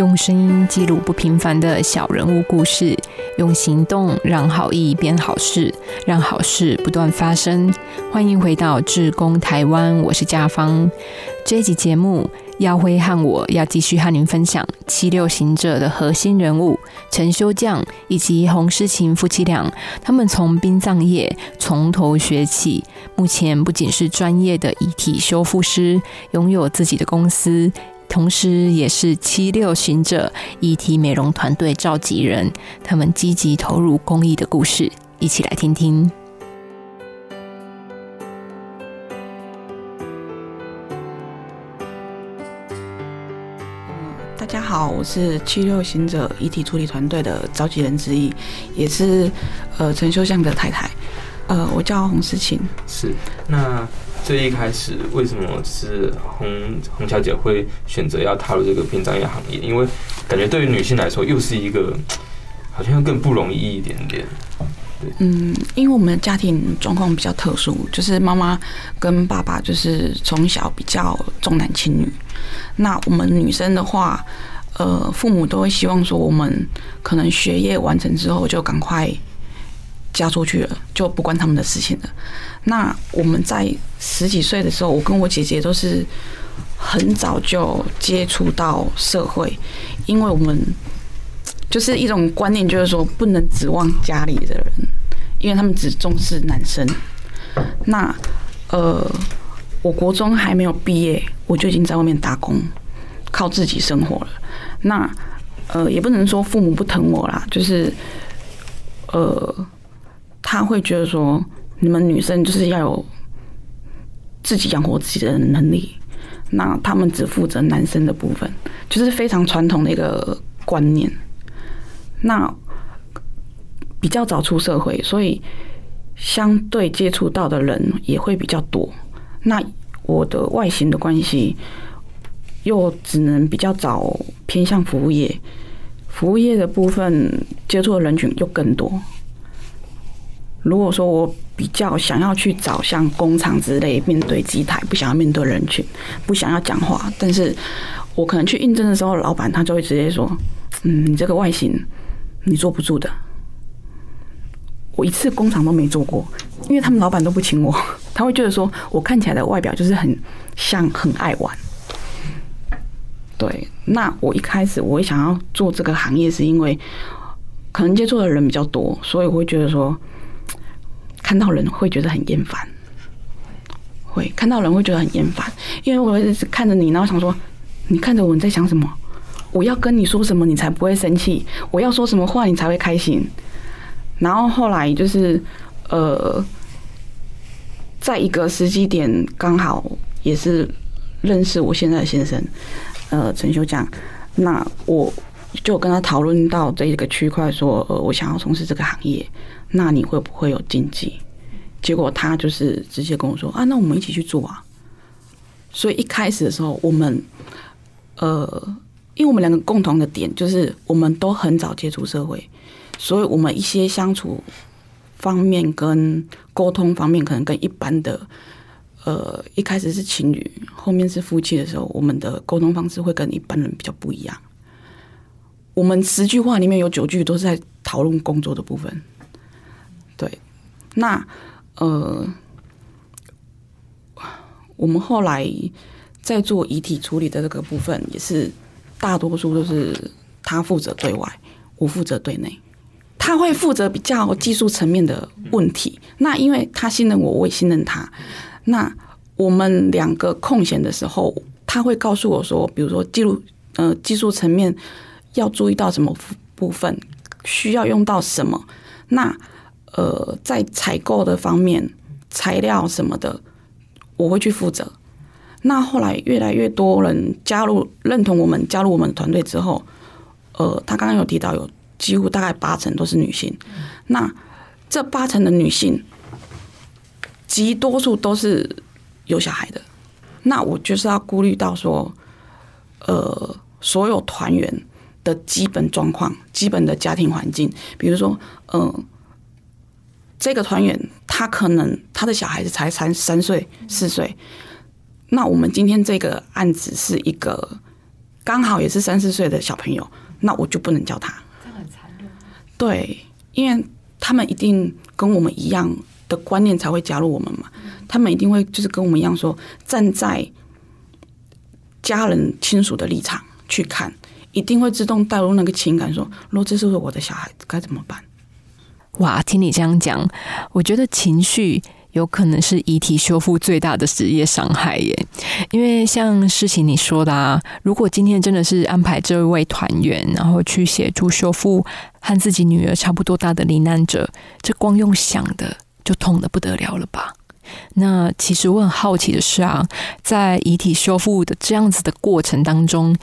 用声音记录不平凡的小人物故事，用行动让好意变好事，让好事不断发生。欢迎回到志工台湾，我是家芳。这集节目，耀辉和我要继续和您分享七六行者的核心人物陈修匠以及洪诗琴夫妻俩。他们从殡葬业从头学起，目前不仅是专业的遗体修复师，拥有自己的公司，同时也是七六行者遗体美容团队召集人。他们积极投入公益的故事，一起来听听。大家好，我是七六行者遗体处理团队的召集人之一，也是呃陈修相的太太。呃，我叫洪思琴。是，那最一开始为什么是洪洪小姐会选择要踏入这个殡葬业行业？因为感觉对于女性来说，又是一个好像更不容易一点点。嗯，因为我们的家庭状况比较特殊，就是妈妈跟爸爸就是从小比较重男轻女。那我们女生的话，呃，父母都会希望说，我们可能学业完成之后就赶快嫁出去了，就不关他们的事情了。那我们在十几岁的时候，我跟我姐姐都是很早就接触到社会，因为我们。就是一种观念，就是说不能指望家里的人，因为他们只重视男生。那呃，我国中还没有毕业，我就已经在外面打工，靠自己生活了。那呃，也不能说父母不疼我啦，就是呃，他会觉得说，你们女生就是要有自己养活自己的能力，那他们只负责男生的部分，就是非常传统的一个观念。那比较早出社会，所以相对接触到的人也会比较多。那我的外形的关系，又只能比较早偏向服务业，服务业的部分接触的人群又更多。如果说我比较想要去找像工厂之类，面对机台，不想要面对人群，不想要讲话，但是我可能去应征的时候，老板他就会直接说：“嗯，你这个外形。”你坐不住的，我一次工厂都没做过，因为他们老板都不请我，他会觉得说我看起来的外表就是很像很爱玩。对，那我一开始我也想要做这个行业，是因为可能接触的人比较多，所以我会觉得说看到人会觉得很厌烦，会看到人会觉得很厌烦，因为我一直看着你，然后想说你看着我你在想什么。我要跟你说什么，你才不会生气？我要说什么话，你才会开心？然后后来就是，呃，在一个时机点，刚好也是认识我现在的先生，呃，陈修匠。那我就跟他讨论到这一个区块，说，呃，我想要从事这个行业，那你会不会有禁忌？结果他就是直接跟我说，啊，那我们一起去做啊。所以一开始的时候，我们，呃。因为我们两个共同的点就是，我们都很早接触社会，所以我们一些相处方面跟沟通方面，可能跟一般的，呃，一开始是情侣，后面是夫妻的时候，我们的沟通方式会跟一般人比较不一样。我们十句话里面有九句都是在讨论工作的部分。那呃，我们后来在做遗体处理的这个部分也是。大多数都是他负责对外，我负责对内。他会负责比较技术层面的问题。那因为他信任我，我也信任他。那我们两个空闲的时候，他会告诉我说，比如说记录，呃，技术层面要注意到什么部分，需要用到什么。那呃，在采购的方面，材料什么的，我会去负责。那后来越来越多人加入认同我们加入我们团队之后，呃，他刚刚有提到有几乎大概八成都是女性，那这八成的女性极多数都是有小孩的，那我就是要顾虑到说，呃，所有团员的基本状况、基本的家庭环境，比如说，嗯，这个团员他可能他的小孩子才三三岁四岁。那我们今天这个案子是一个刚好也是三四岁的小朋友，那我就不能叫他。这样很残对，因为他们一定跟我们一样的观念才会加入我们嘛，他们一定会就是跟我们一样说，站在家人亲属的立场去看，一定会自动带入那个情感，说如果这是我的小孩，该怎么办？哇，听你这样讲，我觉得情绪有可能是遗体修复最大的职业伤害耶。因为像事情你说的啊，如果今天真的是安排这位团员，然后去协助修复和自己女儿差不多大的罹难者，这光用想的就痛的不得了了吧？那其实我很好奇的是啊，在遗体修复的这样子的过程当中。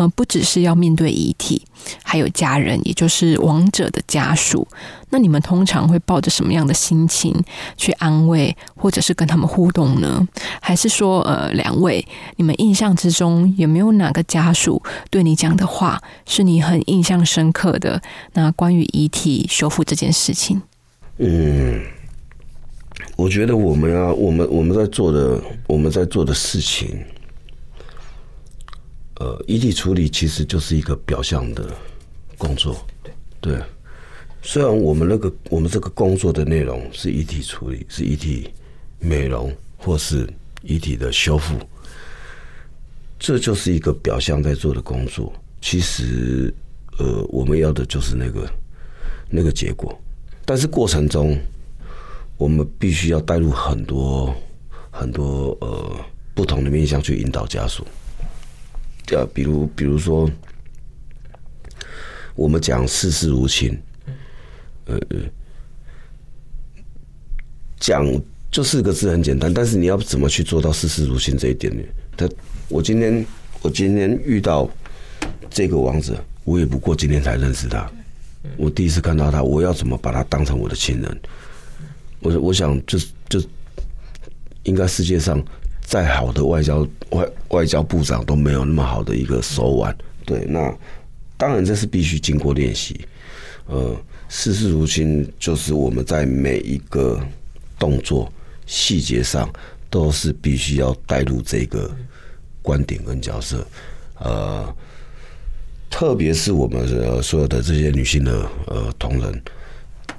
嗯，不只是要面对遗体，还有家人，也就是亡者的家属。那你们通常会抱着什么样的心情去安慰，或者是跟他们互动呢？还是说，呃，两位，你们印象之中有没有哪个家属对你讲的话是你很印象深刻的？那关于遗体修复这件事情，嗯，我觉得我们啊，我们我们在做的我们在做的事情。呃，遗体处理其实就是一个表象的工作，对。虽然我们那个我们这个工作的内容是遗体处理，是遗体美容或是遗体的修复，这就是一个表象在做的工作。其实，呃，我们要的就是那个那个结果，但是过程中我们必须要带入很多很多呃不同的面向去引导家属。呃，比如，比如说，我们讲世事如情，呃，讲就四个字很简单，但是你要怎么去做到世事如情这一点呢？他，我今天，我今天遇到这个王子，我也不过今天才认识他，我第一次看到他，我要怎么把他当成我的亲人？我我想，就就应该世界上。再好的外交外外交部长都没有那么好的一个手腕，对，那当然这是必须经过练习。呃，事事如今就是我们在每一个动作细节上都是必须要带入这个观点跟角色，呃，特别是我们呃所有的这些女性的呃同仁。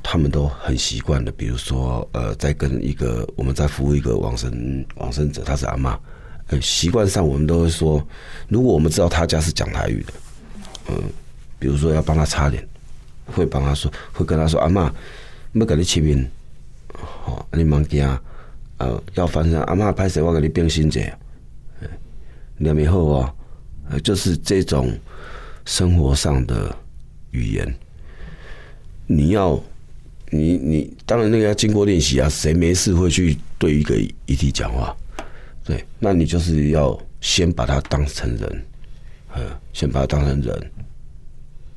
他们都很习惯的，比如说，呃，在跟一个我们在服务一个往生往生者，他是阿妈，呃，习惯上我们都会说，如果我们知道他家是讲台语的，嗯，比如说要帮他擦脸，会帮他说，会跟他说，阿妈，要给你签名，好，你忙惊，呃，要翻身，阿妈拍谁，我给你变心者，两年后哦，呃，就是这种生活上的语言，你要。你你当然那个要经过练习啊，谁没事会去对一个遗体讲话？对，那你就是要先把他当成人，呃，先把他当成人，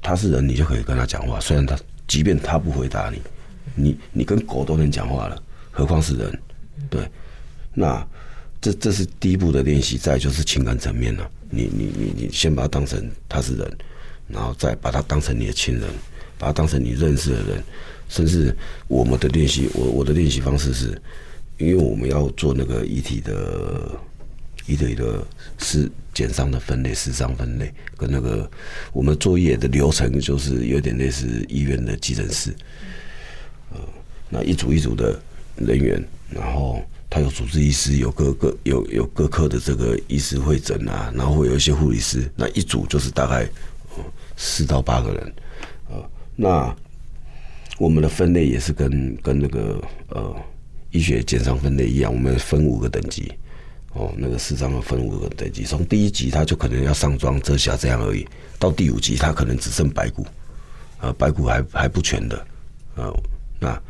他是人，你就可以跟他讲话。虽然他即便他不回答你，你你跟狗都能讲话了，何况是人？对，那这这是第一步的练习，再就是情感层面了。你你你你先把他当成他是人，然后再把他当成你的亲人，把他当成你认识的人。甚至我们的练习，我我的练习方式是，因为我们要做那个遗体的遗体的尸检伤的分类、尸伤分类，跟那个我们作业的流程就是有点类似医院的急诊室。呃，那一组一组的人员，然后他有主治医师，有各个有有各科的这个医师会诊啊，然后会有一些护理师，那一组就是大概四到八个人，呃，那。我们的分类也是跟跟那个呃医学检伤分类一样，我们分五个等级哦，那个四张要分五个等级，从第一级他就可能要上妆遮瑕这样而已，到第五级他可能只剩白骨，呃白骨还还不全的，呃那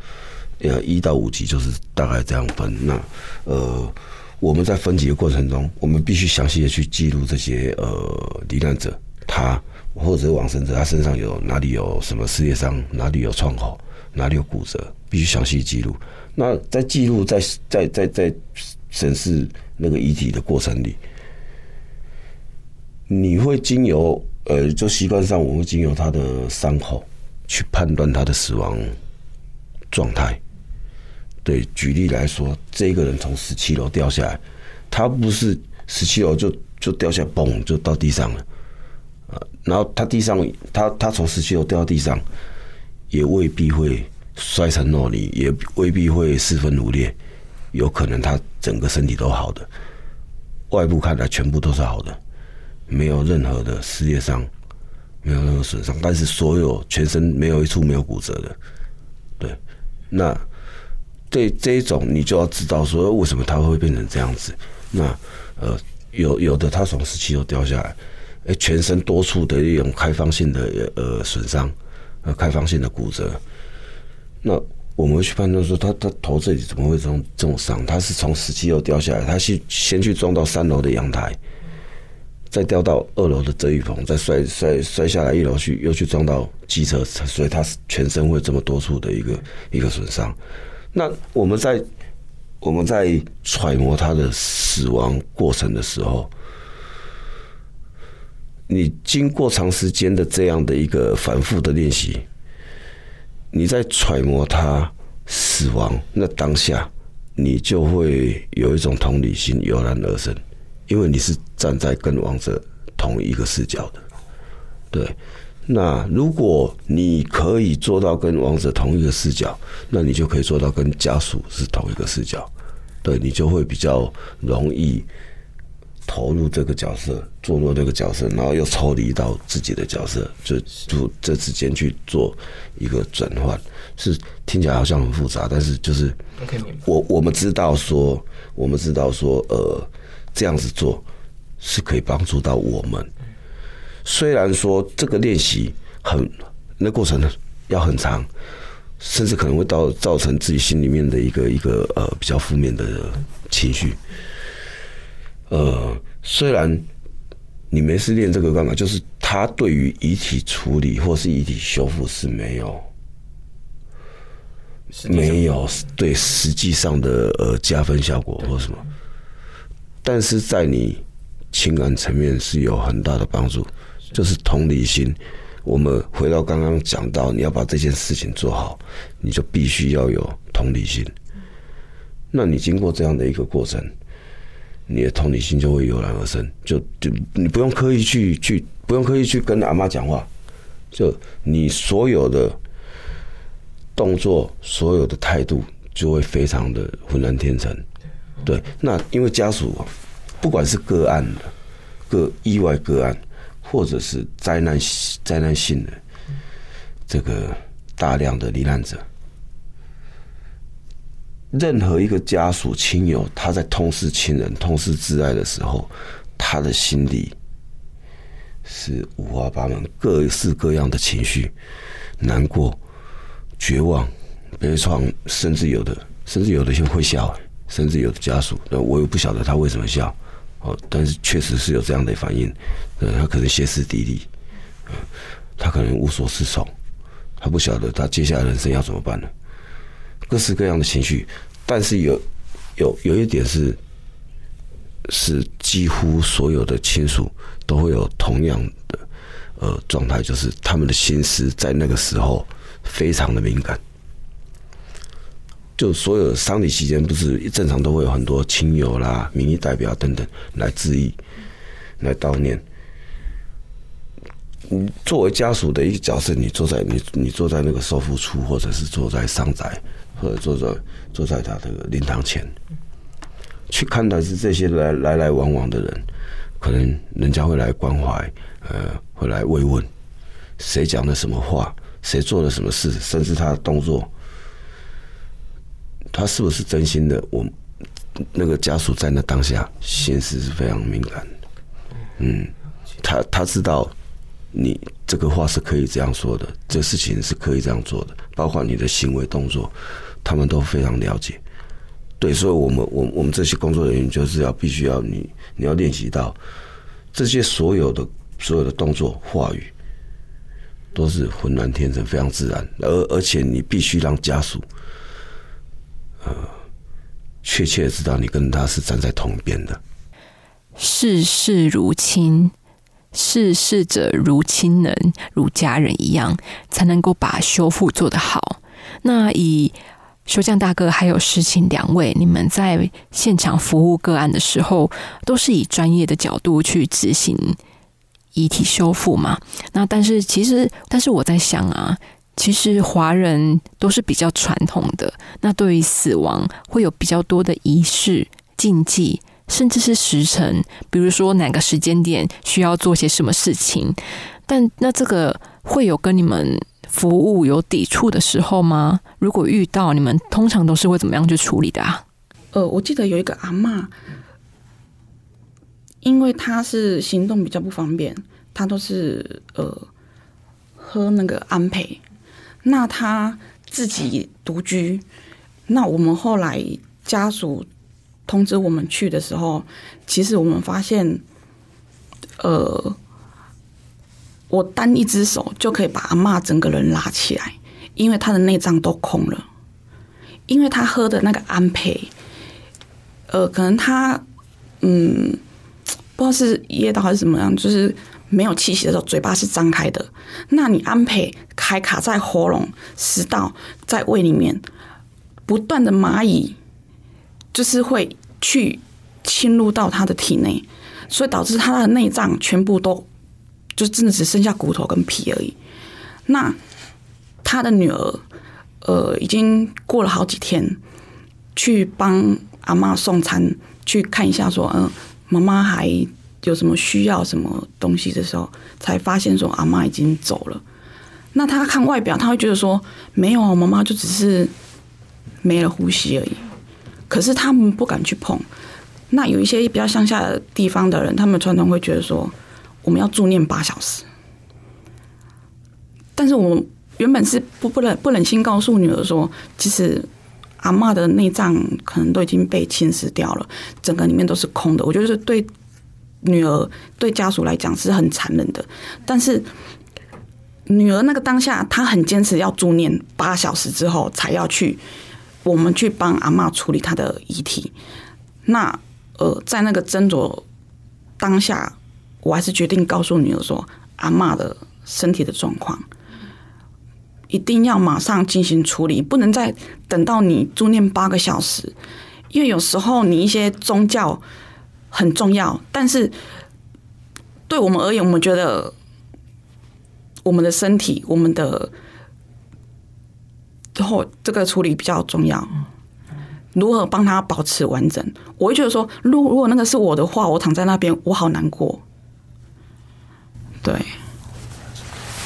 呃一到五级就是大概这样分。那呃我们在分级的过程中，我们必须详细的去记录这些呃罹难者他。或者往生者，他身上有哪里有什么撕裂伤，哪里有创口，哪里有骨折，必须详细记录。那在记录、在在在在审视那个遗体的过程里，你会经由呃，就习惯上，我会经由他的伤口去判断他的死亡状态。对，举例来说，这个人从十七楼掉下来，他不是十七楼就就掉下，嘣就到地上了。然后他地上他他从十七楼掉到地上，也未必会摔成糯泥，也未必会四分五裂，有可能他整个身体都好的，外部看来全部都是好的，没有任何的撕裂伤，没有任何损伤，但是所有全身没有一处没有骨折的，对，那对这一种你就要知道说为什么他会变成这样子，那呃有有的他从十七楼掉下来。哎，全身多处的一种开放性的呃损伤，呃开放性的骨折。那我们去判断说，他他头这里怎么会这种这种伤？他是从十七楼掉下来，他是先去撞到三楼的阳台，再掉到二楼的遮雨棚，再摔摔摔下来一楼去，又去撞到机车，所以他全身会这么多处的一个一个损伤。那我们在我们在揣摩他的死亡过程的时候。你经过长时间的这样的一个反复的练习，你在揣摩他死亡那当下，你就会有一种同理心油然而生，因为你是站在跟王者同一个视角的。对，那如果你可以做到跟王者同一个视角，那你就可以做到跟家属是同一个视角，对你就会比较容易。投入这个角色，做落这个角色，然后又抽离到自己的角色，就就这之间去做一个转换，是听起来好像很复杂，但是就是我我们知道说，我们知道说，呃，这样子做是可以帮助到我们。虽然说这个练习很那过程呢要很长，甚至可能会到造成自己心里面的一个一个呃比较负面的情绪。呃，虽然你没事练这个干嘛？就是他对于遗体处理或是遗体修复是没有没有对实际上的呃加分效果或什么，但是在你情感层面是有很大的帮助，就是同理心。我们回到刚刚讲到，你要把这件事情做好，你就必须要有同理心。那你经过这样的一个过程。你的同理心就会油然而生，就就你不用刻意去去，不用刻意去跟阿妈讲话，就你所有的动作、所有的态度就会非常的浑然天成。对，那因为家属不管是个案的、个意外个案，或者是灾难灾难性的这个大量的罹难者。任何一个家属亲友，他在痛失亲人、痛失挚爱的时候，他的心里是五花八门、各式各样的情绪，难过、绝望、悲怆，甚至有的，甚至有的会笑，甚至有的家属，那我又不晓得他为什么笑，哦，但是确实是有这样的反应，呃，他可能歇斯底里，他可能无所适从，他不晓得他接下来人生要怎么办呢？各式各样的情绪，但是有有有一点是是几乎所有的亲属都会有同样的呃状态，就是他们的心思在那个时候非常的敏感。就所有丧礼期间，不是正常都会有很多亲友啦、民意代表等等来致意、来悼念。你作为家属的一个角色，你坐在你你坐在那个收付处，或者是坐在丧宅。或者坐在坐在他这个灵堂前，去看待是这些来来来往往的人，可能人家会来关怀，呃，会来慰问，谁讲的什么话，谁做了什么事，甚至他的动作，他是不是真心的？我那个家属在那当下，心思是非常敏感的。嗯，他他知道你这个话是可以这样说的，这事情是可以这样做的，包括你的行为动作。他们都非常了解，对，所以，我们，我，我们这些工作人员就是要必须要你，你要练习到这些所有的所有的动作、话语都是浑然天成、非常自然，而而且你必须让家属呃确切的知道你跟他是站在同一边的。视事如亲，视事者如亲人、如家人一样，才能够把修复做得好。那以修匠大哥还有诗情两位，你们在现场服务个案的时候，都是以专业的角度去执行遗体修复嘛。那但是其实，但是我在想啊，其实华人都是比较传统的，那对于死亡会有比较多的仪式禁忌，甚至是时辰，比如说哪个时间点需要做些什么事情。但那这个会有跟你们服务有抵触的时候吗？如果遇到，你们通常都是会怎么样去处理的啊？呃，我记得有一个阿嬷，因为她是行动比较不方便，她都是呃喝那个安培，那她自己独居，那我们后来家属通知我们去的时候，其实我们发现，呃，我单一只手就可以把阿嬷整个人拉起来，因为她的内脏都空了，因为她喝的那个安培。呃，可能他嗯，不知道是噎到还是怎么样，就是没有气息的时候，嘴巴是张开的。那你安培还卡在喉咙、食道、在胃里面，不断的蚂蚁就是会去侵入到他的体内，所以导致他的内脏全部都就真的只剩下骨头跟皮而已。那他的女儿呃，已经过了好几天去帮。阿妈送餐去看一下，说嗯，妈妈还有什么需要什么东西的时候，才发现说阿妈已经走了。那他看外表，他会觉得说没有啊，妈妈就只是没了呼吸而已。可是他们不敢去碰。那有一些比较乡下的地方的人，他们传统会觉得说我们要助念八小时。但是我原本是不不忍不忍心告诉女儿说，其实。阿妈的内脏可能都已经被侵蚀掉了，整个里面都是空的。我觉得是对女儿、对家属来讲是很残忍的。但是女儿那个当下，她很坚持要助念八小时之后才要去，我们去帮阿妈处理她的遗体。那呃，在那个斟酌当下，我还是决定告诉女儿说，阿妈的身体的状况。一定要马上进行处理，不能再等到你住念八个小时，因为有时候你一些宗教很重要，但是对我们而言，我们觉得我们的身体、我们的后这个处理比较重要。如何帮他保持完整？我会觉得说，如如果那个是我的话，我躺在那边，我好难过。对，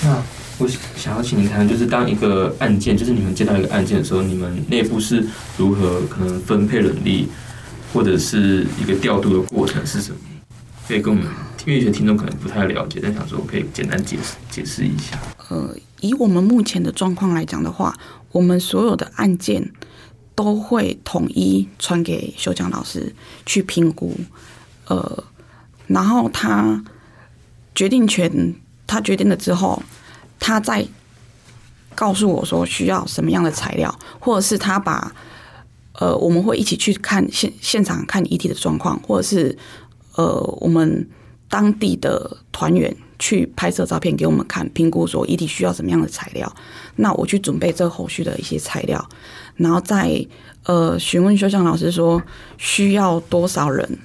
那。我想要请您谈，就是当一个案件，就是你们接到一个案件的时候，你们内部是如何可能分配人力，或者是一个调度的过程是什么？可以跟我们，因为有些听众可能不太了解，但想说可以简单解释解释一下。呃，以我们目前的状况来讲的话，我们所有的案件都会统一传给修江老师去评估，呃，然后他决定权他决定了之后。他在告诉我说需要什么样的材料，或者是他把呃，我们会一起去看现现场看遗体的状况，或者是呃，我们当地的团员去拍摄照片给我们看，评估说遗体需要什么样的材料。那我去准备这后续的一些材料，然后再呃询问修向老师说需要多少人。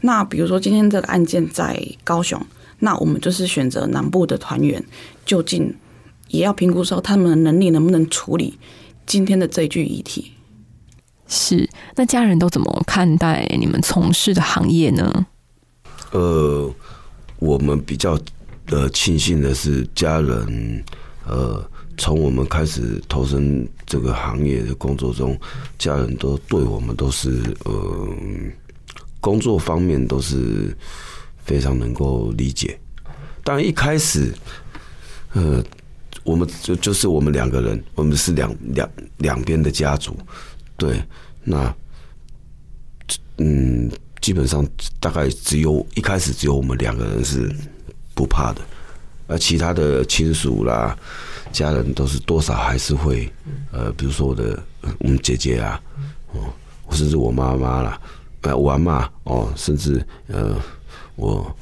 那比如说今天这个案件在高雄。那我们就是选择南部的团员，就近也要评估说他们的能力能不能处理今天的这一具遗体。是，那家人都怎么看待你们从事的行业呢？呃，我们比较呃庆幸的是，家人呃从我们开始投身这个行业的工作中，家人都对我们都是呃工作方面都是。非常能够理解，当然一开始，呃，我们就就是我们两个人，我们是两两两边的家族，对，那，嗯，基本上大概只有一开始只有我们两个人是不怕的，而其他的亲属啦、家人都是多少还是会，呃，比如说我的我们姐姐啊，哦，甚至我妈妈啦，呃，我阿妈哦，甚至呃。我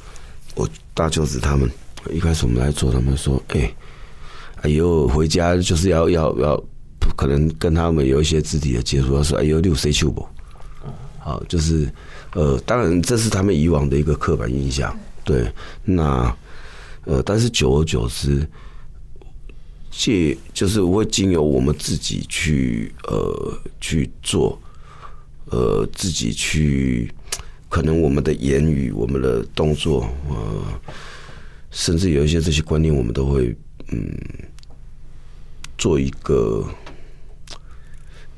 我大舅子他们一开始我们来做，他们说：“哎，哎呦，回家就是要要要，可能跟他们有一些肢体的接触。”说：“哎呦，六 C 球不？”好，就是呃，当然这是他们以往的一个刻板印象。对，那呃，但是久而久之，借就是会经由我们自己去呃去做，呃，自己去，可能我们的言语、我们的动作，呃，甚至有一些这些观念，我们都会嗯做一个。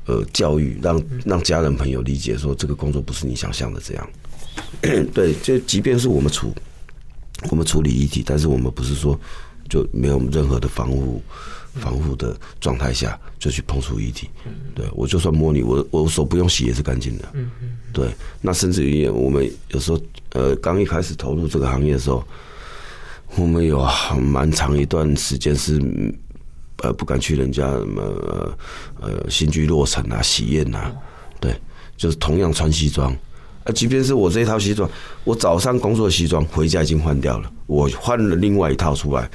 呃，教育让让家人朋友理解说，这个工作不是你想象的这样。对，就即便是我们处我们处理遗体，但是我们不是说就没有任何的防护防护的状态下就去碰触遗体。对我就算摸你，我我手不用洗也是干净的。对，那甚至于我们有时候呃，刚一开始投入这个行业的时候，我们有蛮长一段时间是。呃，不敢去人家什么呃呃新居落成啊、喜宴呐，对，就是同样穿西装，啊，即便是我这一套西装，我早上工作西装回家已经换掉了，我换了另外一套出来，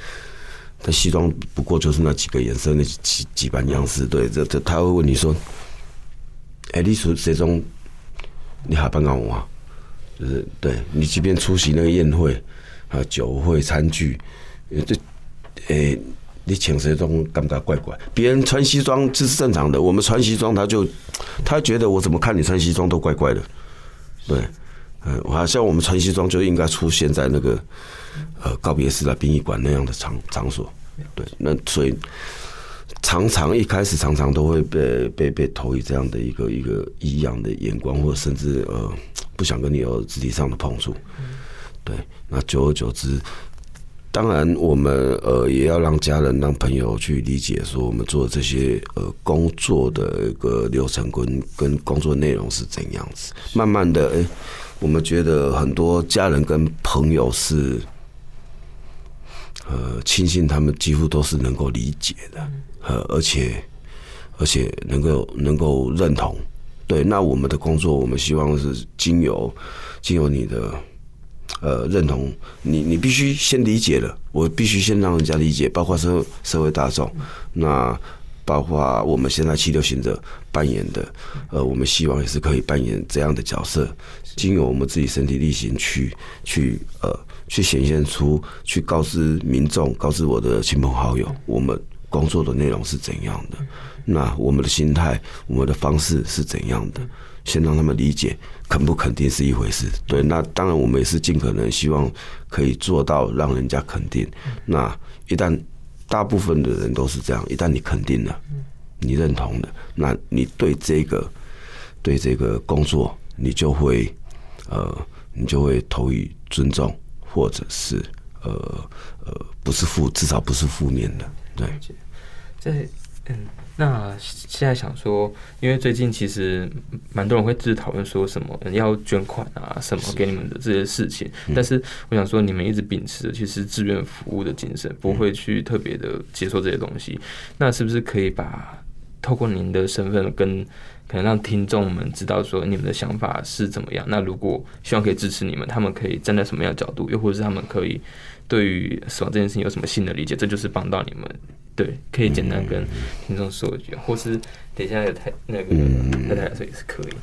但西装不过就是那几个颜色、那几几版样式，对，这这他会问你说，哎，你属谁中？你下班干我，就是对你即便出席那个宴会啊酒会餐具，这诶。你请谁装感觉怪怪？别人穿西装这是正常的，我们穿西装他就他觉得我怎么看你穿西装都怪怪的。对，嗯，好像我们穿西装就应该出现在那个呃告别式啊、殡仪馆那样的场场所。对，那所以常常一开始常常都会被被被投以这样的一个一个异样的眼光，或者甚至呃不想跟你有肢体上的碰触。对，那久而久之。当然，我们呃也要让家人、让朋友去理解，说我们做这些呃工作的一个流程跟跟工作内容是怎样子。慢慢的，哎，我们觉得很多家人跟朋友是呃亲信，他们几乎都是能够理解的，呃，而且而且能够能够认同。对，那我们的工作，我们希望是经由经由你的。呃，认同你，你必须先理解了。我必须先让人家理解，包括社社会大众，那包括我们现在七六行者扮演的，呃，我们希望也是可以扮演这样的角色，经由我们自己身体力行去去呃去显现出，去告知民众，告知我的亲朋好友，我们工作的内容是怎样的，那我们的心态，我们的方式是怎样的。先让他们理解，肯不肯定是一回事。对，那当然我们也是尽可能希望可以做到让人家肯定。那一旦大部分的人都是这样，一旦你肯定了，你认同了，那你对这个对这个工作，你就会呃，你就会投以尊重，或者是呃呃，不是负，至少不是负面的。对，这嗯。那现在想说，因为最近其实蛮多人会自讨论说什么要捐款啊，什么给你们的这些事情。但是我想说，你们一直秉持其实志愿服务的精神，不会去特别的接受这些东西。那是不是可以把透过您的身份，跟可能让听众们知道说你们的想法是怎么样？那如果希望可以支持你们，他们可以站在什么样的角度？又或者是他们可以对于死亡这件事情有什么新的理解？这就是帮到你们。对，可以简单跟听众说一句，或是等一下有太那个太太来说也是可以。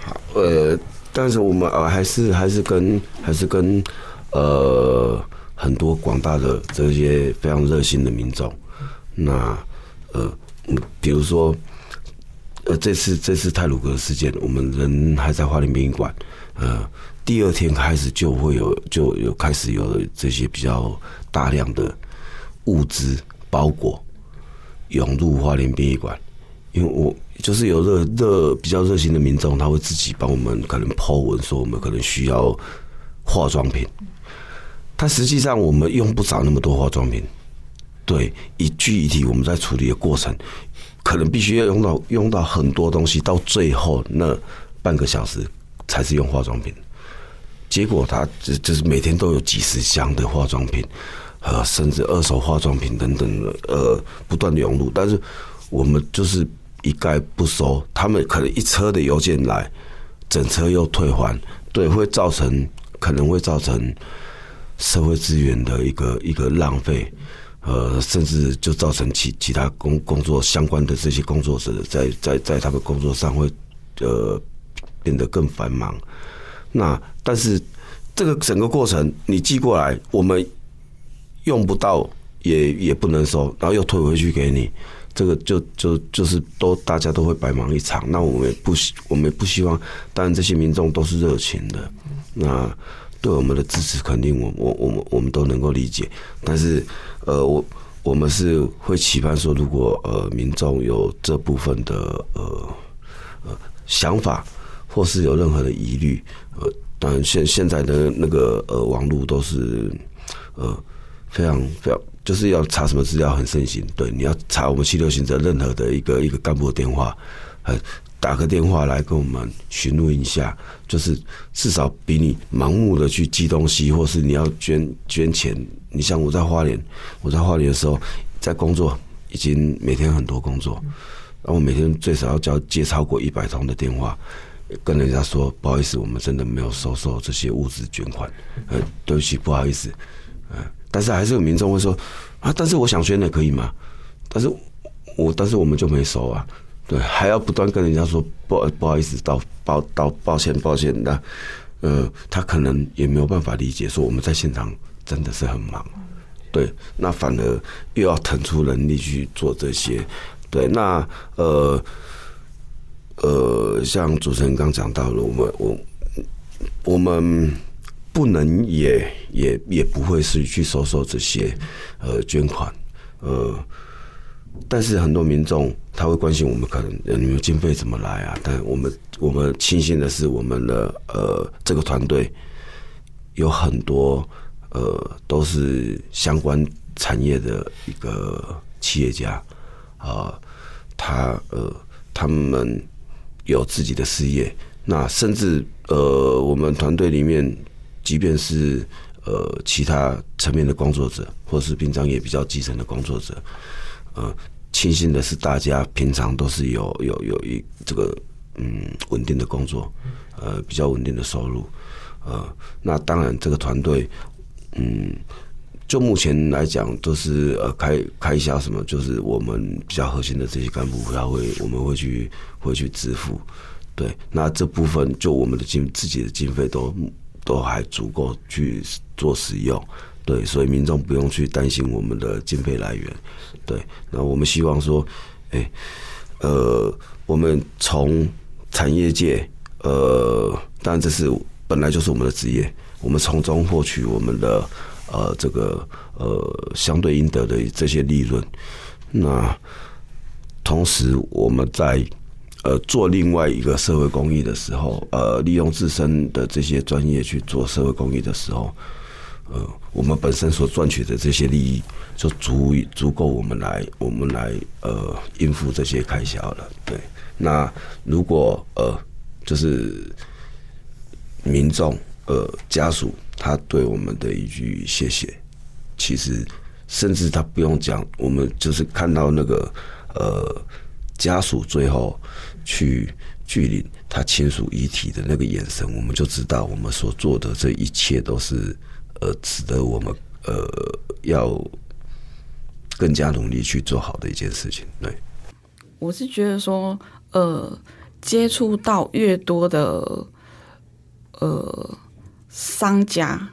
好，呃，但是我们呃还是还是跟还是跟呃很多广大的这些非常热心的民众，那呃，比如说呃这次这次泰鲁格事件，我们人还在花莲殡仪馆，呃，第二天开始就会有就有开始有这些比较大量的物资。包裹涌入花莲殡仪馆，因为我就是有热热比较热心的民众，他会自己帮我们可能抛文说我们可能需要化妆品，但实际上我们用不着那么多化妆品。对，一具一体我们在处理的过程，可能必须要用到用到很多东西，到最后那半个小时才是用化妆品。结果他就就是每天都有几十箱的化妆品。呃，甚至二手化妆品等等，呃，不断的涌入，但是我们就是一概不收。他们可能一车的邮件来，整车又退还，对，会造成可能会造成社会资源的一个一个浪费，呃，甚至就造成其其他工工作相关的这些工作者在在在他们工作上会呃变得更繁忙。那但是这个整个过程你寄过来，我们用不到也也不能收，然后又退回去给你，这个就就就是都大家都会白忙一场。那我们也不希我们也不希望，当然这些民众都是热情的，那对我们的支持肯定我我我们我们都能够理解，但是呃我我们是会期盼说，如果呃民众有这部分的呃呃想法，或是有任何的疑虑，呃，当然现现在的那个呃网络都是呃非常非常就是要查什么资料很盛行，对，你要查我们七六行者任何的一个一个干部电话，呃。打个电话来跟我们询问一下，就是至少比你盲目的去寄东西，或是你要捐捐钱。你像我在花莲，我在花莲的时候在工作，已经每天很多工作，然后我每天最少要交接超过一百通的电话，跟人家说不好意思，我们真的没有收受这些物资捐款，呃，对不起，不好意思，呃，但是还是有民众会说啊，但是我想捐的可以吗？但是我但是我们就没收啊。对，还要不断跟人家说不不好意思，道抱道抱歉抱歉那呃，他可能也没有办法理解，说我们在现场真的是很忙，对，那反而又要腾出人力去做这些，对，那呃呃，像主持人刚讲到了，我们我我们不能也也也不会是去收受这些呃捐款，呃。但是很多民众他会关心我们可能你们经费怎么来啊？但我们我们庆幸的是，我们的呃这个团队有很多呃都是相关产业的一个企业家啊，他呃他们有自己的事业，那甚至呃我们团队里面，即便是呃其他层面的工作者，或是平常也比较基层的工作者。呃，庆幸的是，大家平常都是有有有一这个嗯稳定的工作，呃比较稳定的收入，呃，那当然这个团队，嗯，就目前来讲都是呃开开销什么，就是我们比较核心的这些干部，他会我们会去会去支付，对，那这部分就我们的经自己的经费都都还足够去做使用。对，所以民众不用去担心我们的经费来源。对，那我们希望说，哎，呃，我们从产业界，呃，当然这是本来就是我们的职业，我们从中获取我们的呃这个呃相对应得的这些利润。那同时我们在呃做另外一个社会公益的时候，呃，利用自身的这些专业去做社会公益的时候。呃，我们本身所赚取的这些利益，就足以足够我们来我们来呃应付这些开销了。对，那如果呃就是民众呃家属他对我们的一句谢谢，其实甚至他不用讲，我们就是看到那个呃家属最后去距离他亲属遗体的那个眼神，我们就知道我们所做的这一切都是。呃，值得我们呃要更加努力去做好的一件事情。对，我是觉得说，呃，接触到越多的呃商家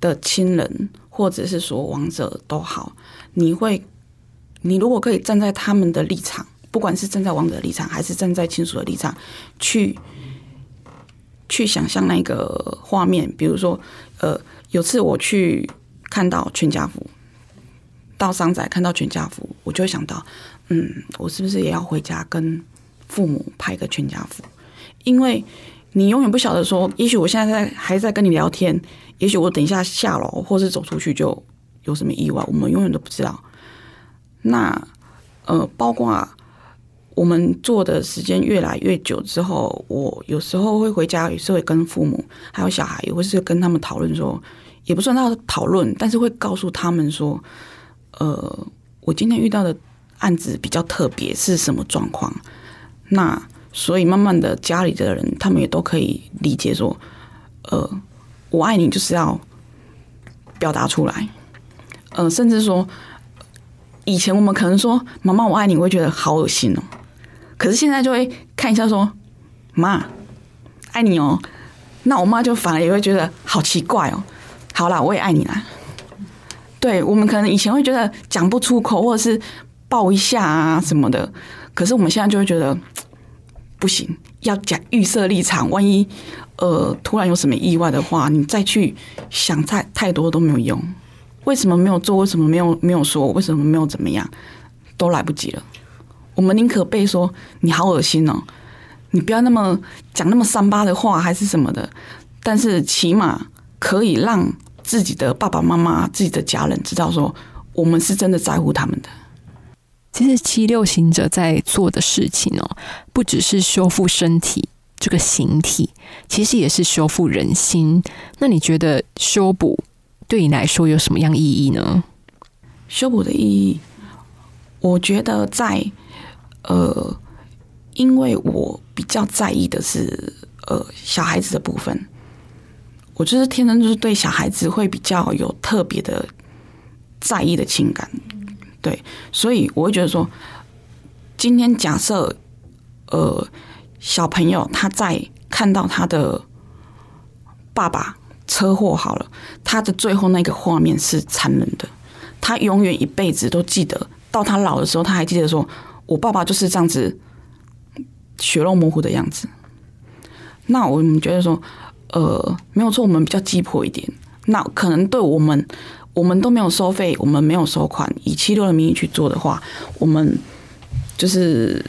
的亲人，或者是说亡者都好，你会，你如果可以站在他们的立场，不管是站在王者的立场，还是站在亲属的立场，去去想象那个画面，比如说，呃。有次我去看到全家福，到商仔看到全家福，我就会想到，嗯，我是不是也要回家跟父母拍个全家福？因为你永远不晓得说，也许我现在在还在跟你聊天，也许我等一下下楼或是走出去就有什么意外，我们永远都不知道。那呃，包括我们做的时间越来越久之后，我有时候会回家，有时候会跟父母还有小孩，也会是跟他们讨论说。也不算到讨论，但是会告诉他们说，呃，我今天遇到的案子比较特别，是什么状况？那所以慢慢的，家里的人他们也都可以理解说，呃，我爱你就是要表达出来，呃，甚至说，以前我们可能说妈妈我爱你，我会觉得好恶心哦，可是现在就会看一下说，妈爱你哦。那我妈就反而也会觉得好奇怪哦。好啦，我也爱你啦。对我们可能以前会觉得讲不出口，或者是抱一下啊什么的，可是我们现在就会觉得不行，要讲预设立场，万一呃突然有什么意外的话，你再去想太太多都没有用。为什么没有做？为什么没有没有说？为什么没有怎么样？都来不及了。我们宁可被说你好恶心哦，你不要那么讲那么三八的话，还是什么的。但是起码可以让。自己的爸爸妈妈、自己的家人知道说，我们是真的在乎他们的。其实七六行者在做的事情哦，不只是修复身体这个形体，其实也是修复人心。那你觉得修补对你来说有什么样意义呢？修补的意义，我觉得在呃，因为我比较在意的是呃小孩子的部分。我就是天生就是对小孩子会比较有特别的在意的情感，对，所以我会觉得说，今天假设呃小朋友他在看到他的爸爸车祸好了，他的最后那个画面是残忍的，他永远一辈子都记得，到他老的时候他还记得说，我爸爸就是这样子血肉模糊的样子。那我们觉得说。呃，没有错，我们比较鸡婆一点。那可能对我们，我们都没有收费，我们没有收款，以七六的名义去做的话，我们就是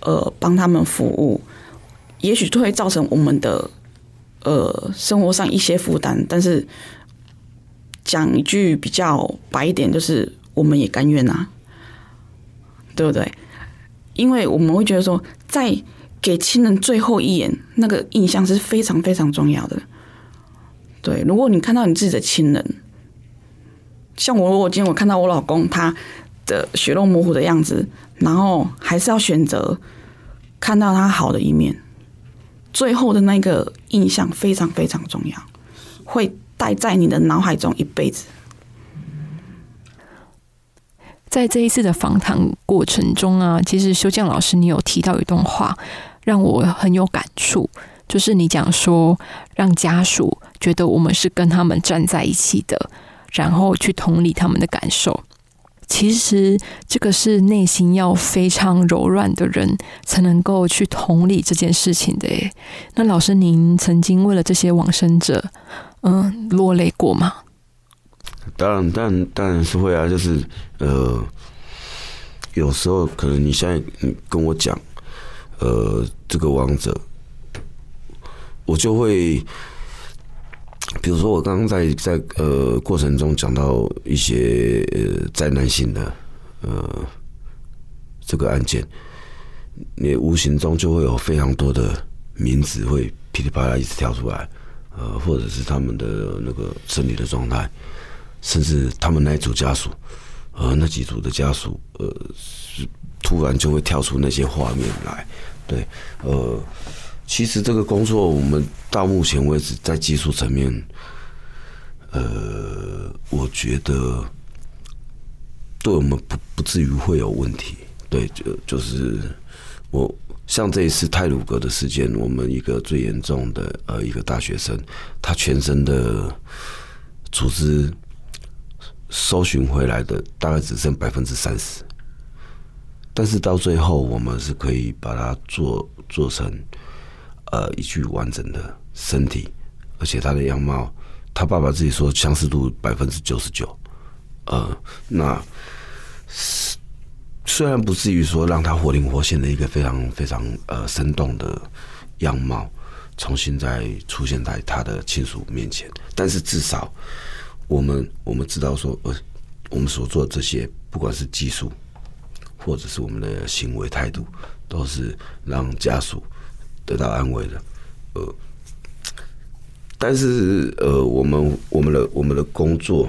呃帮他们服务，也许就会造成我们的呃生活上一些负担。但是讲一句比较白一点，就是我们也甘愿啊，对不对？因为我们会觉得说，在给亲人最后一眼，那个印象是非常非常重要的。对，如果你看到你自己的亲人，像我，如果今天我看到我老公他的血肉模糊的样子，然后还是要选择看到他好的一面，最后的那个印象非常非常重要，会带在你的脑海中一辈子。在这一次的访谈过程中啊，其实修匠老师你有提到一段话。让我很有感触，就是你讲说，让家属觉得我们是跟他们站在一起的，然后去同理他们的感受。其实这个是内心要非常柔软的人才能够去同理这件事情的。那老师，您曾经为了这些往生者，嗯，落泪过吗？当然，但当然是会啊，就是呃，有时候可能你现在跟我讲。呃，这个王者，我就会，比如说我刚刚在在呃过程中讲到一些呃灾难性的呃这个案件，你无形中就会有非常多的名字会噼里啪啦一直跳出来，呃，或者是他们的那个身体的状态，甚至他们那一组家属，呃，那几组的家属，呃，突然就会跳出那些画面来。对，呃，其实这个工作我们到目前为止在技术层面，呃，我觉得对我们不不至于会有问题。对，就就是我像这一次泰鲁格的事件，我们一个最严重的呃一个大学生，他全身的组织搜寻回来的大概只剩百分之三十。但是到最后，我们是可以把它做做成呃一具完整的身体，而且他的样貌，他爸爸自己说相似度百分之九十九，呃，那虽然不至于说让他活灵活现的一个非常非常呃生动的样貌重新再出现在他的亲属面前，但是至少我们我们知道说，呃，我们所做的这些，不管是技术。或者是我们的行为态度，都是让家属得到安慰的。呃，但是呃，我们我们的我们的工作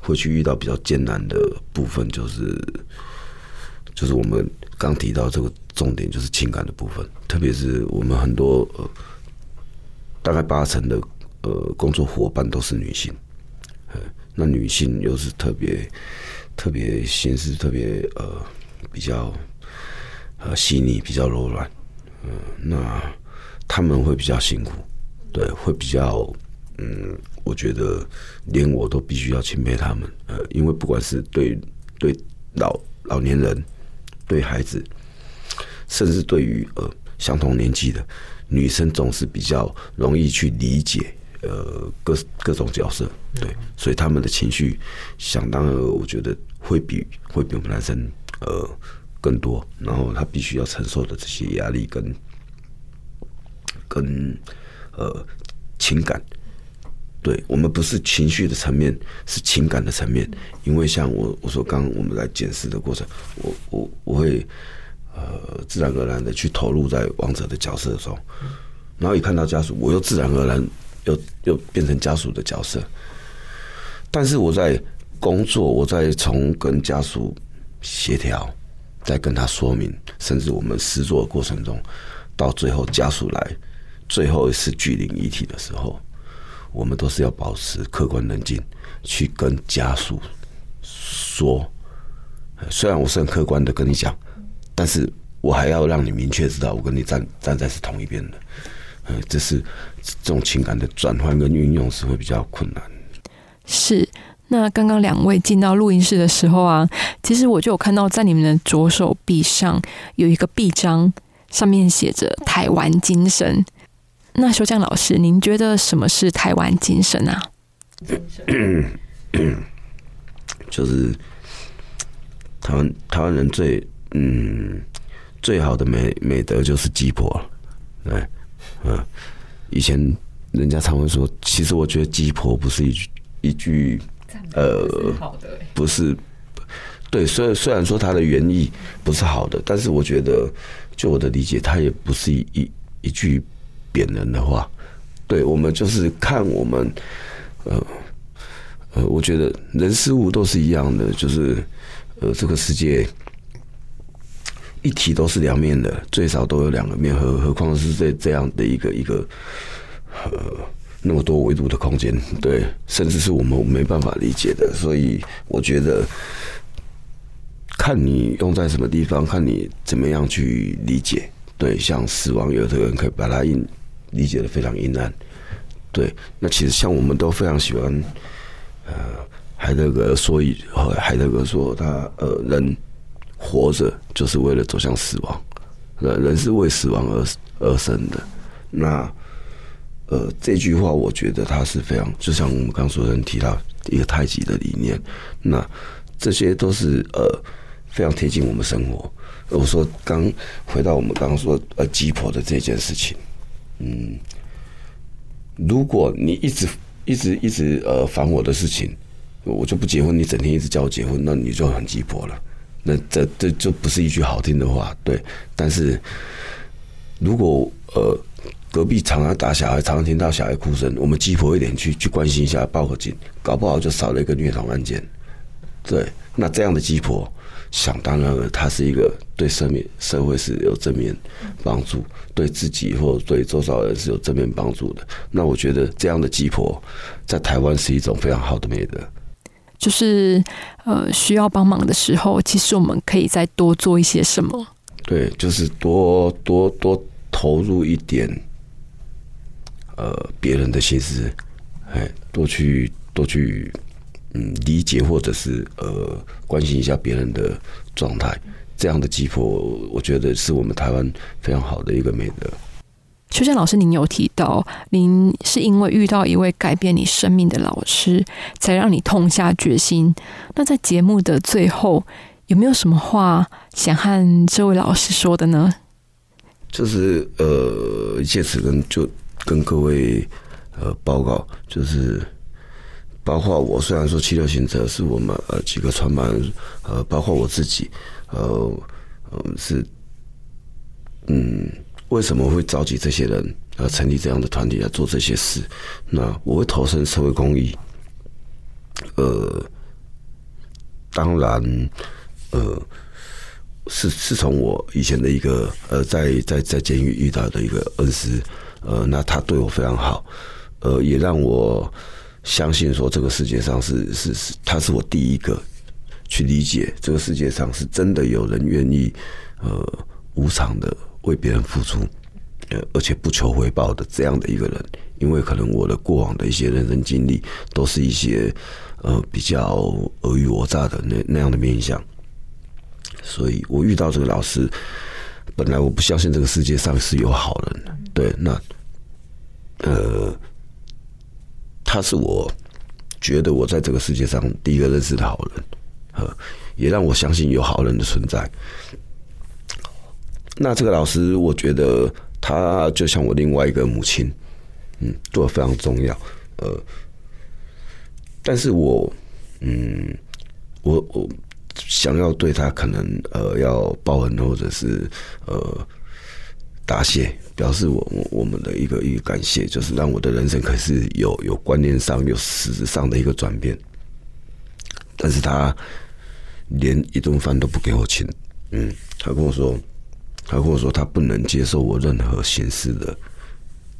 会去遇到比较艰难的部分，就是就是我们刚提到这个重点，就是情感的部分。特别是我们很多呃，大概八成的呃工作伙伴都是女性，那女性又是特别。特别心思特别呃比较呃细腻，比较柔软，嗯，那他们会比较辛苦，对，会比较，嗯，我觉得连我都必须要钦佩他们，呃，因为不管是对对老老年人，对孩子，甚至对于呃相同年纪的女生，总是比较容易去理解，呃，各各种角色，对，所以他们的情绪想当然，我觉得会比会比我们男生呃更多，然后他必须要承受的这些压力跟跟。呃，情感，对我们不是情绪的层面，是情感的层面。因为像我我说刚我们在检视的过程，我我我会呃自然而然的去投入在王者的角色中，然后一看到家属，我又自然而然又又变成家属的角色。但是我在工作，我在从跟家属协调，在跟他说明，甚至我们试做的过程中，到最后家属来。最后一次聚灵遗体的时候，我们都是要保持客观冷静，去跟家属说。虽然我是很客观的跟你讲，但是我还要让你明确知道，我跟你站站在是同一边的。嗯，这是这种情感的转换跟运用是会比较困难。是，那刚刚两位进到录音室的时候啊，其实我就有看到在你们的左手臂上有一个臂章，上面写着“台湾精神”。那修江老师，您觉得什么是台湾精神啊？就是台湾台湾人最嗯最好的美美德就是鸡婆，对，嗯，以前人家常会说，其实我觉得鸡婆不是一句一句呃不是对，虽然虽然说它的原意不是好的，但是我觉得就我的理解，它也不是一一一句。贬人的话，对我们就是看我们，呃呃，我觉得人事物都是一样的，就是呃，这个世界一体都是两面的，最少都有两个面，何何况是这这样的一个一个呃那么多维度的空间，对，甚至是我们没办法理解的，所以我觉得看你用在什么地方，看你怎么样去理解，对，像死亡，有的人可以把它印。理解的非常阴暗，对。那其实像我们都非常喜欢，呃，海德格说一，海德格说他呃，人活着就是为了走向死亡，人人是为死亡而而生的。那呃，这句话我觉得它是非常，就像我们刚说的提到一个太极的理念，那这些都是呃非常贴近我们生活。我说刚回到我们刚刚说呃鸡婆的这件事情。嗯，如果你一直一直一直呃烦我的事情，我就不结婚。你整天一直叫我结婚，那你就很鸡婆了。那这这就不是一句好听的话，对。但是如果呃隔壁常常打小孩，常常听到小孩哭声，我们鸡婆一点去去关心一下，报个警，搞不好就少了一个虐童案件。对，那这样的鸡婆。想当然了，他是一个对社面社会是有正面帮助，对自己或对周遭人是有正面帮助的。那我觉得这样的鸡婆在台湾是一种非常好的美德。就是呃，需要帮忙的时候，其实我们可以再多做一些什么？对，就是多多多投入一点，呃，别人的心思，哎，多去多去。嗯，理解或者是呃关心一下别人的状态，这样的鸡婆，我觉得是我们台湾非常好的一个美德。秋香老师，您有提到，您是因为遇到一位改变你生命的老师，才让你痛下决心。那在节目的最后，有没有什么话想和这位老师说的呢？就是呃，借此跟就跟各位呃报告，就是。包括我，虽然说七六行者是我们呃几个创办人，呃，包括我自己，呃，嗯是，嗯，为什么会召集这些人呃成立这样的团体来做这些事？那我会投身社会公益，呃，当然，呃，是是从我以前的一个呃在在在监狱遇到的一个恩师，呃，那他对我非常好，呃，也让我。相信说这个世界上是是是，他是我第一个去理解这个世界上是真的有人愿意呃无偿的为别人付出，呃，而且不求回报的这样的一个人。因为可能我的过往的一些人生经历，都是一些呃比较尔虞我诈的那那样的面相，所以我遇到这个老师，本来我不相信这个世界上是有好人的，对，那呃，他是我觉得我在这个世界上第一个认识的好人，呃，也让我相信有好人的存在。那这个老师，我觉得他就像我另外一个母亲。嗯，对我非常重要。呃，但是我，嗯，我我想要对他可能呃要报恩或者是呃答谢，表示我我我们的一个一个感谢，就是让我的人生可是有有观念上有实质上的一个转变。但是他连一顿饭都不给我请，嗯，他跟我说，他跟我说他不能接受我任何形式的。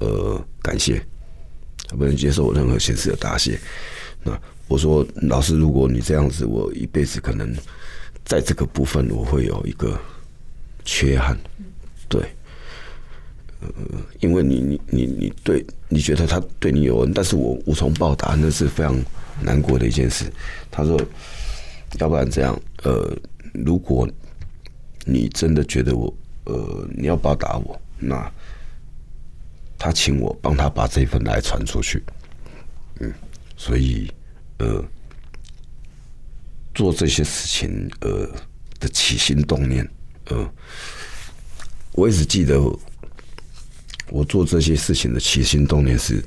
呃，感谢，他不能接受我任何形式的答谢。那我说，老师，如果你这样子，我一辈子可能在这个部分我会有一个缺憾。对，呃，因为你你你你对你觉得他对你有恩，但是我无从报答，那是非常难过的一件事。他说，要不然这样，呃，如果你真的觉得我，呃，你要报答我，那。他请我帮他把这份来传出去，嗯，所以呃，做这些事情呃的起心动念，呃，我一直记得我做这些事情的起心动念是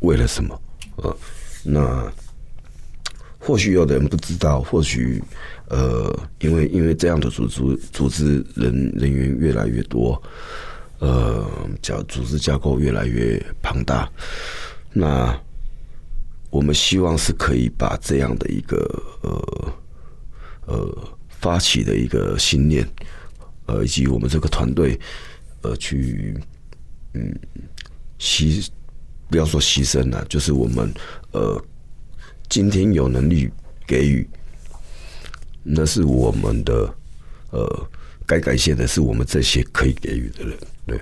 为了什么？呃，那或许有的人不知道，或许呃，因为因为这样的组织组织人人员越来越多。呃，叫组织架构越来越庞大，那我们希望是可以把这样的一个呃呃发起的一个信念，呃，以及我们这个团队，呃，去嗯牺不要说牺牲了，就是我们呃今天有能力给予，那是我们的呃该感谢的是我们这些可以给予的人。对，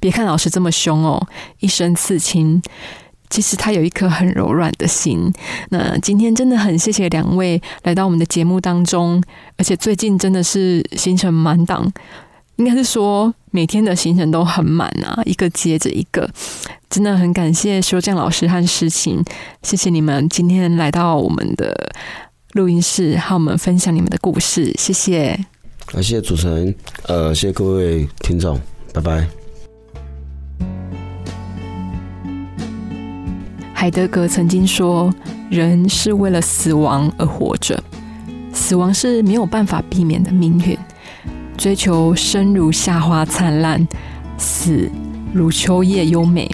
别看老师这么凶哦，一身刺青，其实他有一颗很柔软的心。那今天真的很谢谢两位来到我们的节目当中，而且最近真的是行程满档，应该是说每天的行程都很满啊，一个接着一个，真的很感谢修匠老师和诗情，谢谢你们今天来到我们的录音室，和我们分享你们的故事，谢谢。感谢主持人，呃，谢谢各位听众，拜拜。海德格曾经说：“人是为了死亡而活着，死亡是没有办法避免的命运。追求生如夏花灿烂，死如秋叶优美。”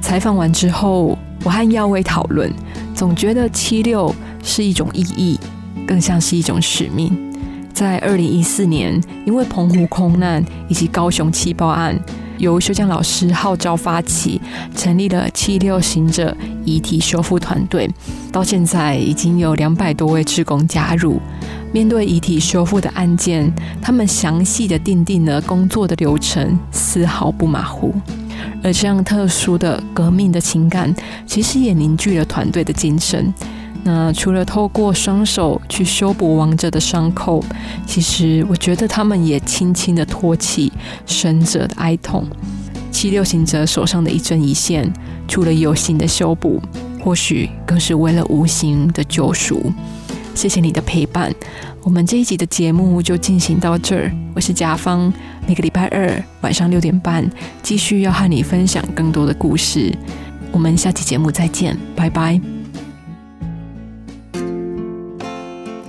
采访完之后，我和耀威讨论，总觉得七六是一种意义，更像是一种使命。在二零一四年，因为澎湖空难以及高雄气爆案，由修江老师号召发起，成立了七六行者遗体修复团队。到现在已经有两百多位职工加入。面对遗体修复的案件，他们详细的定定了工作的流程，丝毫不马虎。而这样特殊的革命的情感，其实也凝聚了团队的精神。那除了透过双手去修补亡者的伤口，其实我觉得他们也轻轻的托起生者的哀痛。七六行者手上的一针一线，除了有形的修补，或许更是为了无形的救赎。谢谢你的陪伴，我们这一集的节目就进行到这儿。我是甲方，每个礼拜二晚上六点半，继续要和你分享更多的故事。我们下期节目再见，拜拜。